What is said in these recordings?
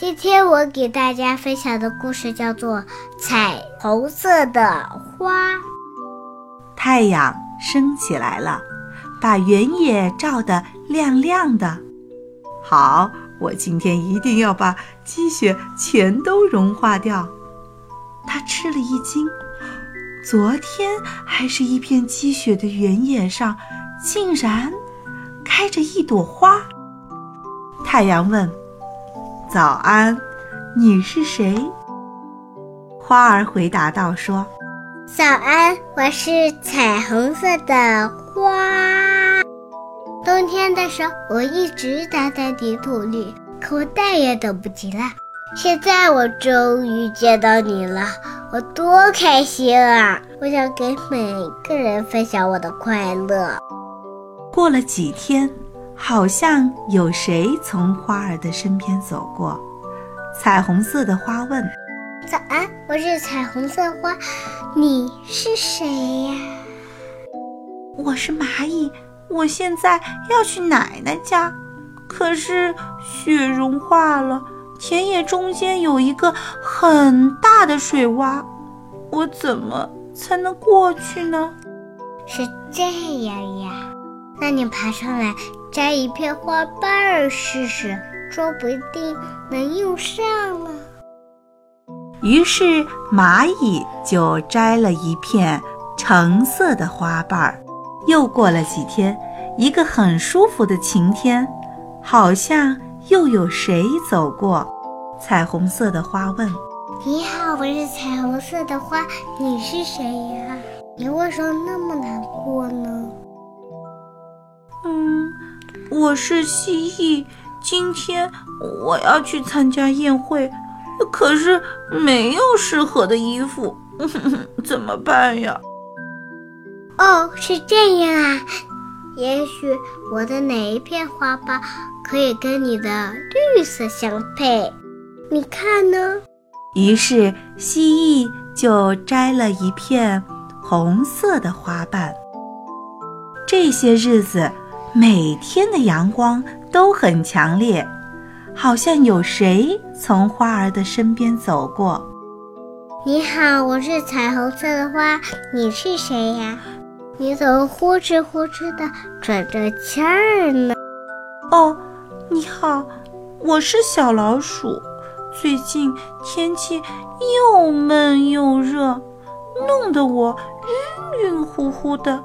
今天我给大家分享的故事叫做《彩虹色的花》。太阳升起来了，把原野照得亮亮的。好，我今天一定要把积雪全都融化掉。他吃了一惊，昨天还是一片积雪的原野上，竟然开着一朵花。太阳问。早安，你是谁？花儿回答道：“说，早安，我是彩虹色的花。冬天的时候，我一直待在泥土里，可我再也等不及了。现在我终于见到你了，我多开心啊！我想给每个人分享我的快乐。”过了几天。好像有谁从花儿的身边走过，彩虹色的花问：“早安，我是彩虹色花，你是谁呀？”“我是蚂蚁，我现在要去奶奶家，可是雪融化了，田野中间有一个很大的水洼，我怎么才能过去呢？”“是这样呀，那你爬上来。”摘一片花瓣儿试试，说不定能用上呢。于是蚂蚁就摘了一片橙色的花瓣儿。又过了几天，一个很舒服的晴天，好像又有谁走过。彩虹色的花问：“你好，我是彩虹色的花，你是谁呀？你为什么那么难过呢？”嗯。我是蜥蜴，今天我要去参加宴会，可是没有适合的衣服，怎么办呀？哦，是这样啊，也许我的哪一片花瓣可以跟你的绿色相配，你看呢？于是蜥蜴就摘了一片红色的花瓣。这些日子。每天的阳光都很强烈，好像有谁从花儿的身边走过。你好，我是彩虹色的花，你是谁呀？你怎么呼哧呼哧的喘着气儿呢？哦，你好，我是小老鼠。最近天气又闷又热，弄得我晕晕乎乎的。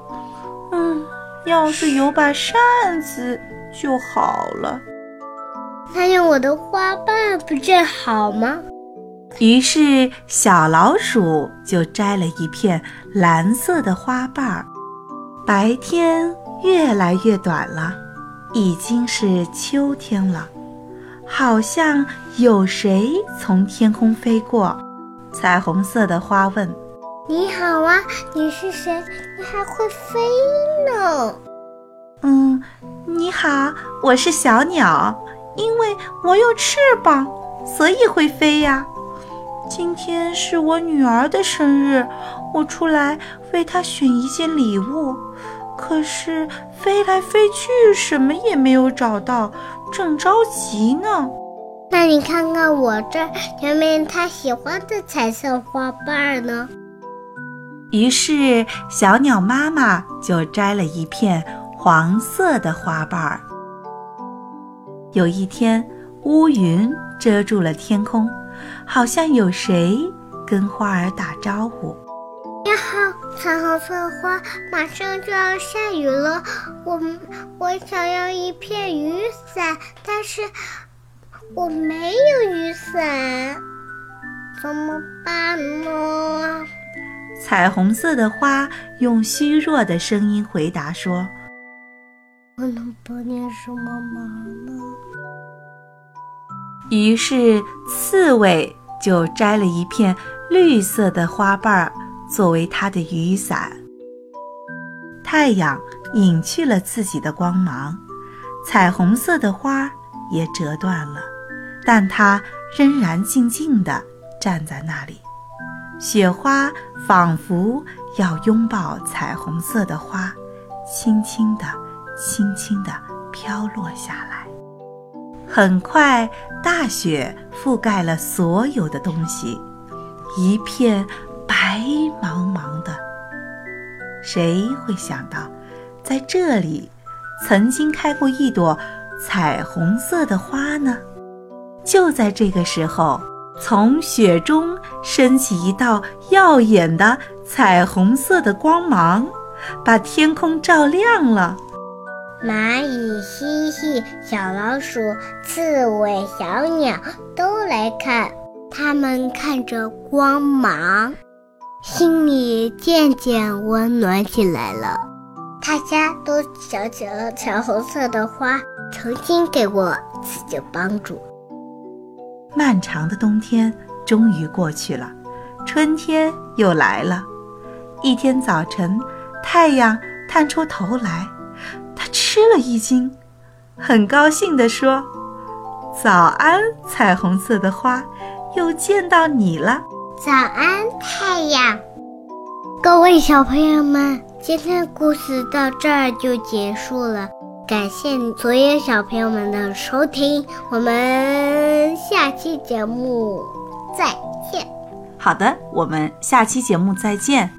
嗯。要是有把扇子就好了，那用我的花瓣不正好吗？于是小老鼠就摘了一片蓝色的花瓣儿。白天越来越短了，已经是秋天了，好像有谁从天空飞过。彩虹色的花问。你好啊，你是谁？你还会飞呢？嗯，你好，我是小鸟，因为我有翅膀，所以会飞呀。今天是我女儿的生日，我出来为她选一件礼物，可是飞来飞去，什么也没有找到，正着急呢。那你看看我这儿有没有她喜欢的彩色花瓣呢？于是，小鸟妈妈就摘了一片黄色的花瓣儿。有一天，乌云遮住了天空，好像有谁跟花儿打招呼：“你好，彩虹色花，马上就要下雨了，我我想要一片雨伞，但是我没有雨伞，怎么办呢？”彩虹色的花用虚弱的声音回答说：“我能帮你什么忙呢？”于是刺猬就摘了一片绿色的花瓣作为它的雨伞。太阳隐去了自己的光芒，彩虹色的花也折断了，但它仍然静静地站在那里。雪花仿佛要拥抱彩虹色的花，轻轻地、轻轻地飘落下来。很快，大雪覆盖了所有的东西，一片白茫茫的。谁会想到，在这里曾经开过一朵彩虹色的花呢？就在这个时候，从雪中升起一道耀眼的彩虹色的光芒，把天空照亮了。蚂蚁、蜥蜴、小老鼠、刺猬、小鸟都来看，它们看着光芒。心里渐渐温暖起来了，大家都想起了彩虹色的花曾经给我自己帮助。漫长的冬天终于过去了，春天又来了。一天早晨，太阳探出头来，他吃了一惊，很高兴地说：“早安，彩虹色的花，又见到你了。”早安，太阳！各位小朋友们，今天的故事到这儿就结束了。感谢所有小朋友们的收听，我们下期节目再见。好的，我们下期节目再见。